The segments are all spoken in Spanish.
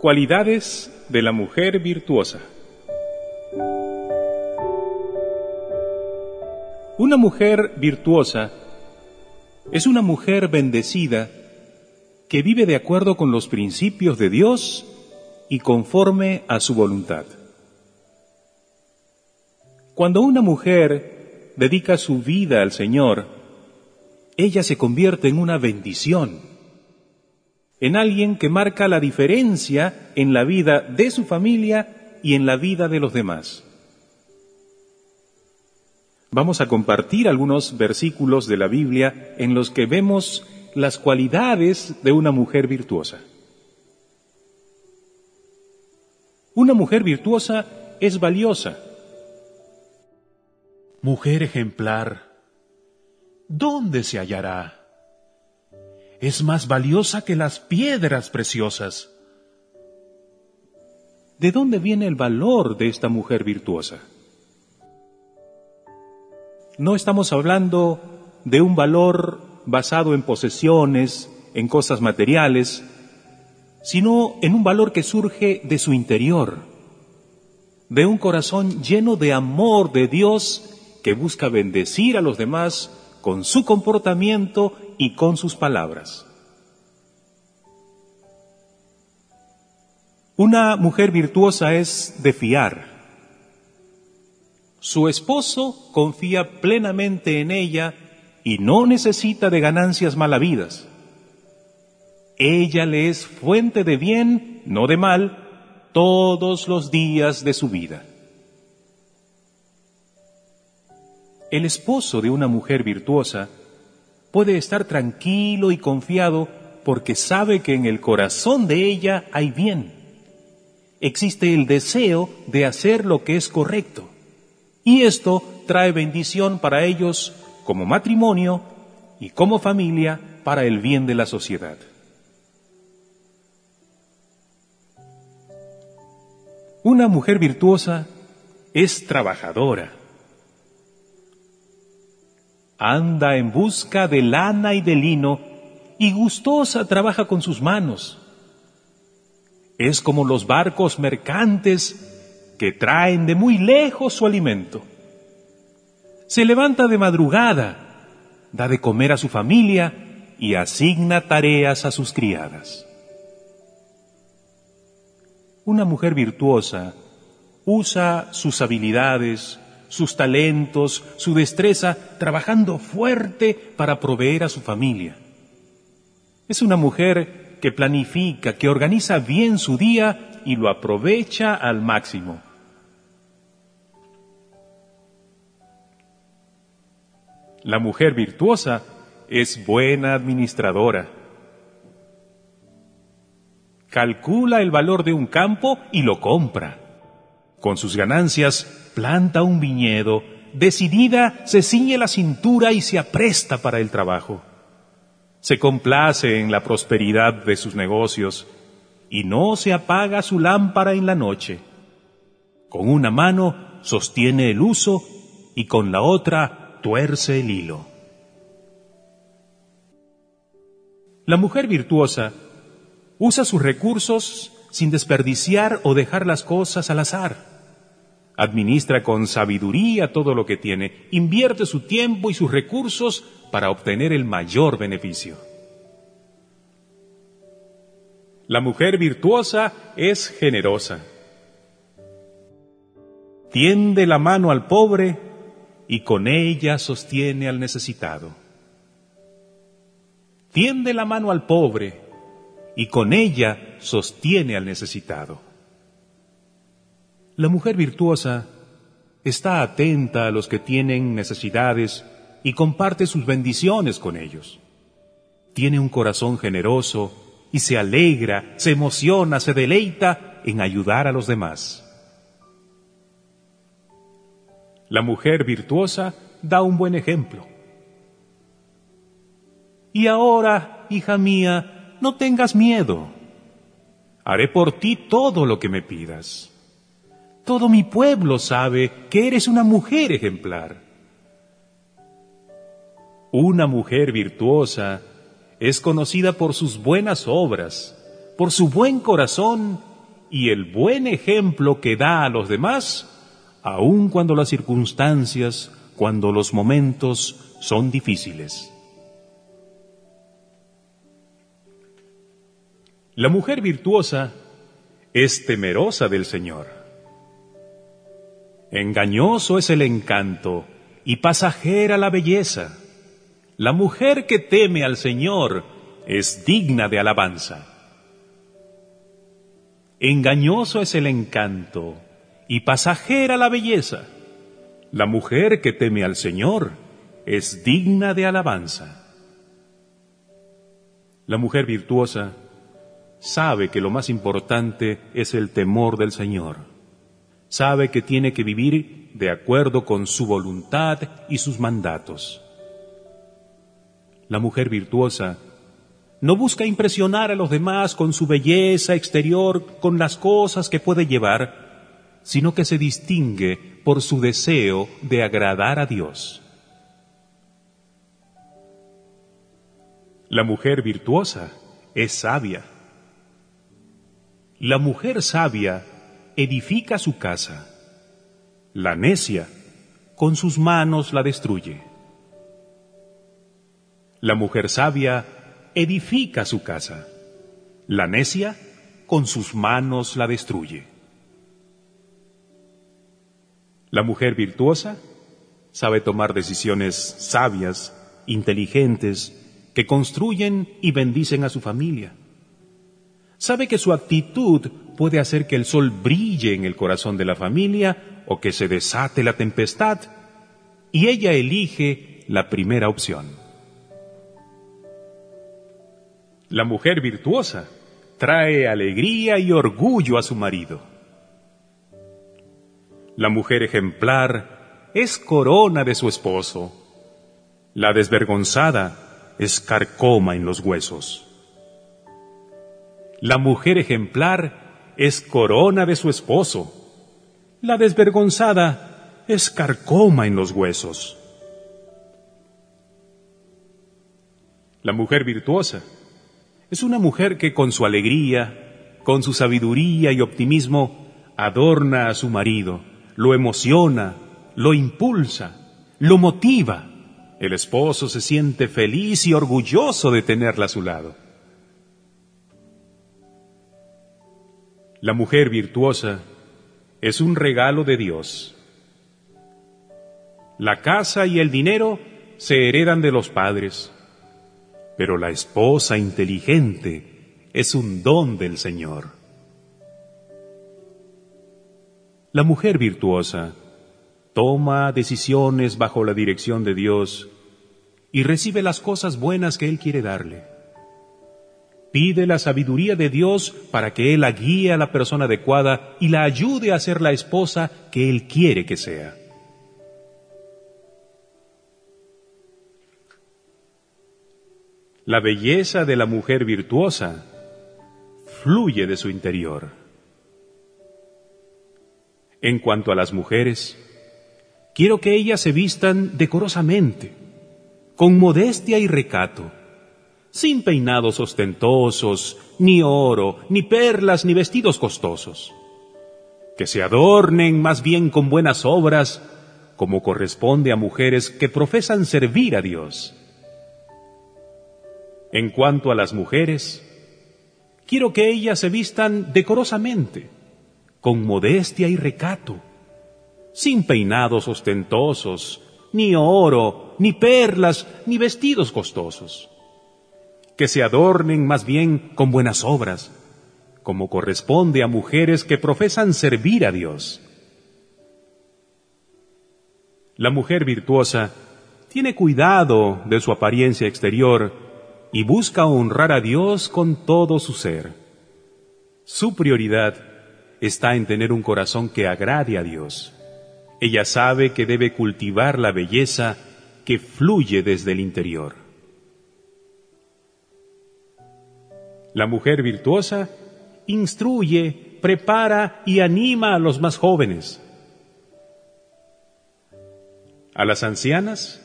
Cualidades de la mujer virtuosa. Una mujer virtuosa es una mujer bendecida que vive de acuerdo con los principios de Dios y conforme a su voluntad. Cuando una mujer dedica su vida al Señor, ella se convierte en una bendición, en alguien que marca la diferencia en la vida de su familia y en la vida de los demás. Vamos a compartir algunos versículos de la Biblia en los que vemos las cualidades de una mujer virtuosa. Una mujer virtuosa es valiosa. Mujer ejemplar, ¿dónde se hallará? Es más valiosa que las piedras preciosas. ¿De dónde viene el valor de esta mujer virtuosa? No estamos hablando de un valor basado en posesiones, en cosas materiales, sino en un valor que surge de su interior, de un corazón lleno de amor de Dios que busca bendecir a los demás con su comportamiento y con sus palabras. Una mujer virtuosa es de fiar. Su esposo confía plenamente en ella y no necesita de ganancias malavidas. Ella le es fuente de bien, no de mal, todos los días de su vida. El esposo de una mujer virtuosa puede estar tranquilo y confiado porque sabe que en el corazón de ella hay bien. Existe el deseo de hacer lo que es correcto. Y esto trae bendición para ellos como matrimonio y como familia para el bien de la sociedad. Una mujer virtuosa es trabajadora. Anda en busca de lana y de lino y gustosa trabaja con sus manos. Es como los barcos mercantes que traen de muy lejos su alimento. Se levanta de madrugada, da de comer a su familia y asigna tareas a sus criadas. Una mujer virtuosa usa sus habilidades, sus talentos, su destreza, trabajando fuerte para proveer a su familia. Es una mujer que planifica, que organiza bien su día y lo aprovecha al máximo. La mujer virtuosa es buena administradora. Calcula el valor de un campo y lo compra. Con sus ganancias planta un viñedo, decidida se ciñe la cintura y se apresta para el trabajo. Se complace en la prosperidad de sus negocios y no se apaga su lámpara en la noche. Con una mano sostiene el uso y con la otra tuerce el hilo. La mujer virtuosa usa sus recursos sin desperdiciar o dejar las cosas al azar. Administra con sabiduría todo lo que tiene, invierte su tiempo y sus recursos para obtener el mayor beneficio. La mujer virtuosa es generosa. Tiende la mano al pobre y con ella sostiene al necesitado. Tiende la mano al pobre y con ella sostiene al necesitado. La mujer virtuosa está atenta a los que tienen necesidades y comparte sus bendiciones con ellos. Tiene un corazón generoso y se alegra, se emociona, se deleita en ayudar a los demás. La mujer virtuosa da un buen ejemplo. Y ahora, hija mía, no tengas miedo. Haré por ti todo lo que me pidas. Todo mi pueblo sabe que eres una mujer ejemplar. Una mujer virtuosa es conocida por sus buenas obras, por su buen corazón y el buen ejemplo que da a los demás, aun cuando las circunstancias, cuando los momentos son difíciles. La mujer virtuosa es temerosa del Señor. Engañoso es el encanto y pasajera la belleza. La mujer que teme al Señor es digna de alabanza. Engañoso es el encanto y pasajera la belleza. La mujer que teme al Señor es digna de alabanza. La mujer virtuosa sabe que lo más importante es el temor del Señor. Sabe que tiene que vivir de acuerdo con su voluntad y sus mandatos. La mujer virtuosa no busca impresionar a los demás con su belleza exterior, con las cosas que puede llevar, sino que se distingue por su deseo de agradar a Dios. La mujer virtuosa es sabia la mujer sabia edifica su casa. La necia con sus manos la destruye. La mujer sabia edifica su casa. La necia con sus manos la destruye. La mujer virtuosa sabe tomar decisiones sabias, inteligentes, que construyen y bendicen a su familia. Sabe que su actitud puede hacer que el sol brille en el corazón de la familia o que se desate la tempestad, y ella elige la primera opción. La mujer virtuosa trae alegría y orgullo a su marido. La mujer ejemplar es corona de su esposo. La desvergonzada es carcoma en los huesos. La mujer ejemplar es corona de su esposo. La desvergonzada es carcoma en los huesos. La mujer virtuosa es una mujer que con su alegría, con su sabiduría y optimismo, adorna a su marido, lo emociona, lo impulsa, lo motiva. El esposo se siente feliz y orgulloso de tenerla a su lado. La mujer virtuosa es un regalo de Dios. La casa y el dinero se heredan de los padres, pero la esposa inteligente es un don del Señor. La mujer virtuosa toma decisiones bajo la dirección de Dios y recibe las cosas buenas que Él quiere darle. Pide la sabiduría de Dios para que Él la guíe a la persona adecuada y la ayude a ser la esposa que Él quiere que sea. La belleza de la mujer virtuosa fluye de su interior. En cuanto a las mujeres, quiero que ellas se vistan decorosamente, con modestia y recato sin peinados ostentosos, ni oro, ni perlas, ni vestidos costosos. Que se adornen más bien con buenas obras, como corresponde a mujeres que profesan servir a Dios. En cuanto a las mujeres, quiero que ellas se vistan decorosamente, con modestia y recato, sin peinados ostentosos, ni oro, ni perlas, ni vestidos costosos que se adornen más bien con buenas obras, como corresponde a mujeres que profesan servir a Dios. La mujer virtuosa tiene cuidado de su apariencia exterior y busca honrar a Dios con todo su ser. Su prioridad está en tener un corazón que agrade a Dios. Ella sabe que debe cultivar la belleza que fluye desde el interior. La mujer virtuosa instruye, prepara y anima a los más jóvenes. A las ancianas,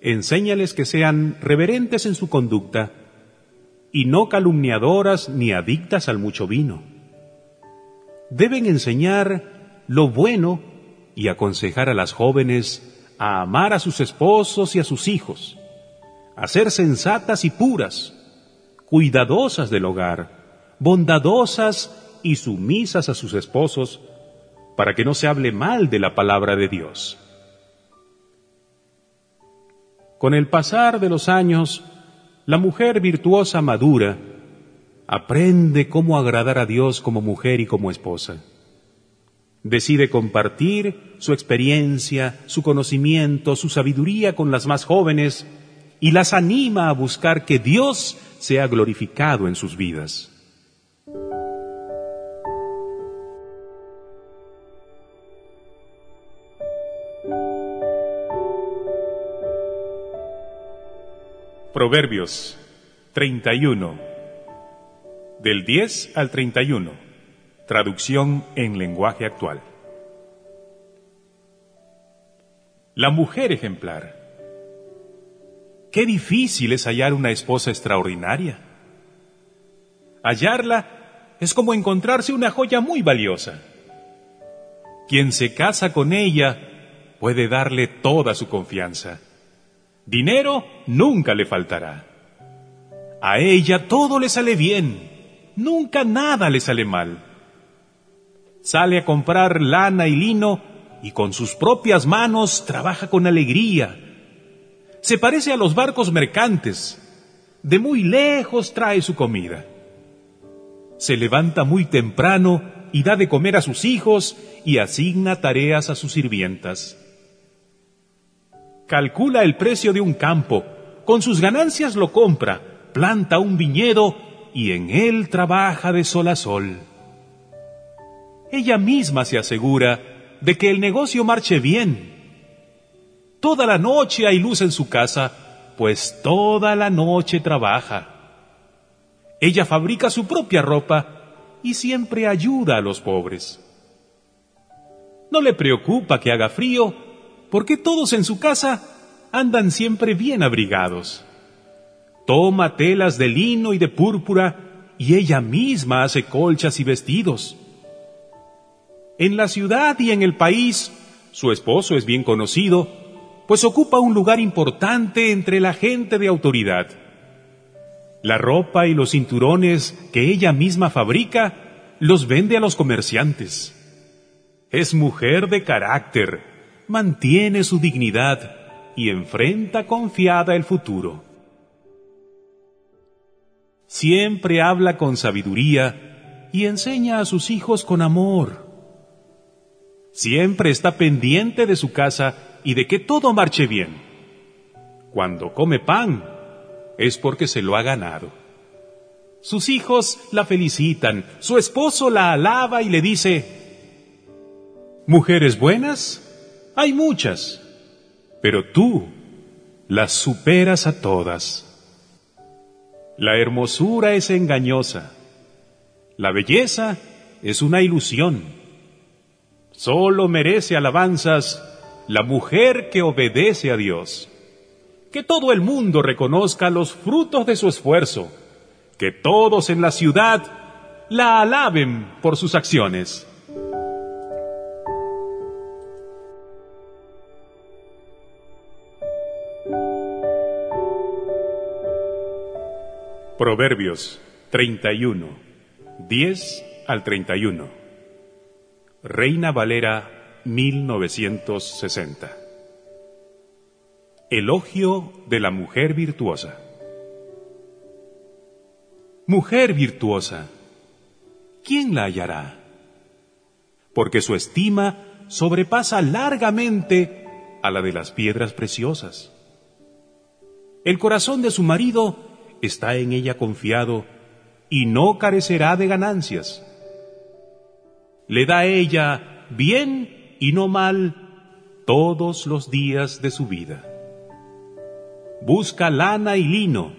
enséñales que sean reverentes en su conducta y no calumniadoras ni adictas al mucho vino. Deben enseñar lo bueno y aconsejar a las jóvenes a amar a sus esposos y a sus hijos, a ser sensatas y puras, cuidadosas del hogar, bondadosas y sumisas a sus esposos, para que no se hable mal de la palabra de Dios. Con el pasar de los años, la mujer virtuosa madura aprende cómo agradar a Dios como mujer y como esposa. Decide compartir su experiencia, su conocimiento, su sabiduría con las más jóvenes y las anima a buscar que Dios sea glorificado en sus vidas. Proverbios 31. Del 10 al 31. Traducción en lenguaje actual. La mujer ejemplar. Qué difícil es hallar una esposa extraordinaria. Hallarla es como encontrarse una joya muy valiosa. Quien se casa con ella puede darle toda su confianza Dinero nunca le faltará. A ella todo le sale bien, nunca nada le sale mal. Sale a comprar lana y lino y con sus propias manos trabaja con alegría. Se parece a los barcos mercantes. De muy lejos trae su comida. Se levanta muy temprano y da de comer a sus hijos y asigna tareas a sus sirvientas calcula el precio de un campo, con sus ganancias lo compra, planta un viñedo y en él trabaja de sol a sol. Ella misma se asegura de que el negocio marche bien. Toda la noche hay luz en su casa, pues toda la noche trabaja. Ella fabrica su propia ropa y siempre ayuda a los pobres. No le preocupa que haga frío porque todos en su casa andan siempre bien abrigados. Toma telas de lino y de púrpura y ella misma hace colchas y vestidos. En la ciudad y en el país, su esposo es bien conocido, pues ocupa un lugar importante entre la gente de autoridad. La ropa y los cinturones que ella misma fabrica los vende a los comerciantes. Es mujer de carácter, mantiene su dignidad y enfrenta confiada el futuro. Siempre habla con sabiduría y enseña a sus hijos con amor. Siempre está pendiente de su casa y de que todo marche bien. Cuando come pan, es porque se lo ha ganado. Sus hijos la felicitan, su esposo la alaba y le dice, Mujeres buenas hay muchas, pero tú las superas a todas. La hermosura es engañosa, la belleza es una ilusión. Solo merece alabanzas la mujer que obedece a Dios. Que todo el mundo reconozca los frutos de su esfuerzo, que todos en la ciudad la alaben por sus acciones. Proverbios 31, 10 al 31. Reina Valera 1960. Elogio de la mujer virtuosa. Mujer virtuosa, ¿quién la hallará? Porque su estima sobrepasa largamente a la de las piedras preciosas. El corazón de su marido está en ella confiado y no carecerá de ganancias. Le da ella bien y no mal todos los días de su vida. Busca lana y lino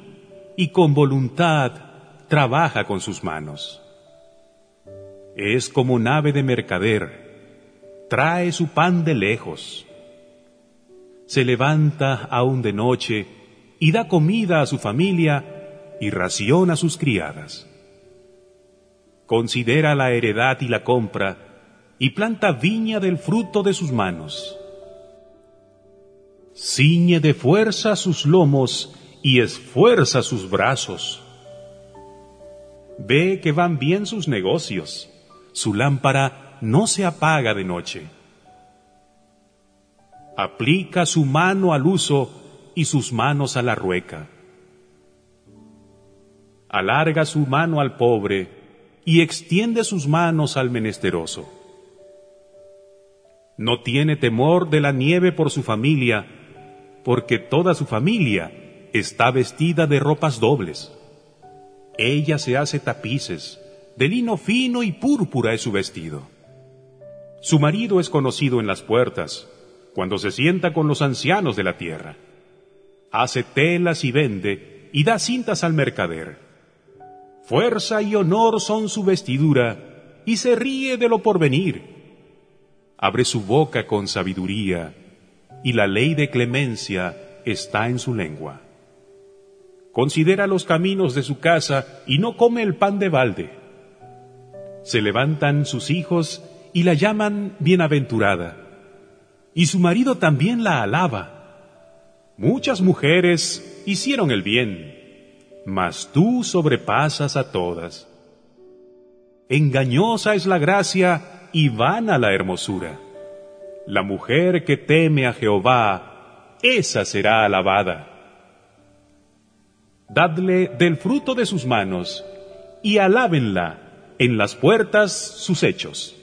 y con voluntad trabaja con sus manos. Es como nave de mercader, trae su pan de lejos. Se levanta aún de noche y da comida a su familia y ración a sus criadas. Considera la heredad y la compra, y planta viña del fruto de sus manos. Ciñe de fuerza sus lomos y esfuerza sus brazos. Ve que van bien sus negocios, su lámpara no se apaga de noche. Aplica su mano al uso y sus manos a la rueca. Alarga su mano al pobre y extiende sus manos al menesteroso. No tiene temor de la nieve por su familia, porque toda su familia está vestida de ropas dobles. Ella se hace tapices, de lino fino y púrpura es su vestido. Su marido es conocido en las puertas, cuando se sienta con los ancianos de la tierra. Hace telas y vende, y da cintas al mercader. Fuerza y honor son su vestidura, y se ríe de lo porvenir. Abre su boca con sabiduría, y la ley de clemencia está en su lengua. Considera los caminos de su casa y no come el pan de balde. Se levantan sus hijos y la llaman bienaventurada, y su marido también la alaba. Muchas mujeres hicieron el bien, mas tú sobrepasas a todas. Engañosa es la gracia y vana la hermosura. La mujer que teme a Jehová, esa será alabada. Dadle del fruto de sus manos y alábenla en las puertas sus hechos.